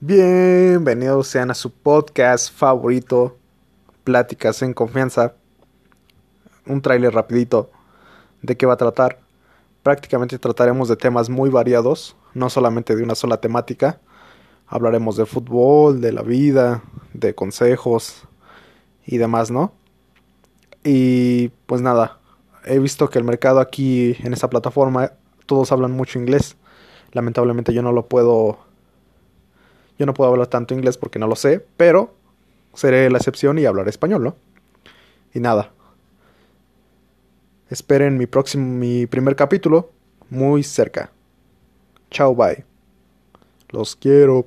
Bienvenidos sean a su podcast favorito, Pláticas en Confianza. Un tráiler rapidito de qué va a tratar. Prácticamente trataremos de temas muy variados, no solamente de una sola temática. Hablaremos de fútbol, de la vida, de consejos y demás, ¿no? Y pues nada, he visto que el mercado aquí en esta plataforma todos hablan mucho inglés. Lamentablemente yo no lo puedo yo no puedo hablar tanto inglés porque no lo sé, pero seré la excepción y hablaré español, ¿no? Y nada. Esperen mi próximo mi primer capítulo muy cerca. Chao, bye. Los quiero.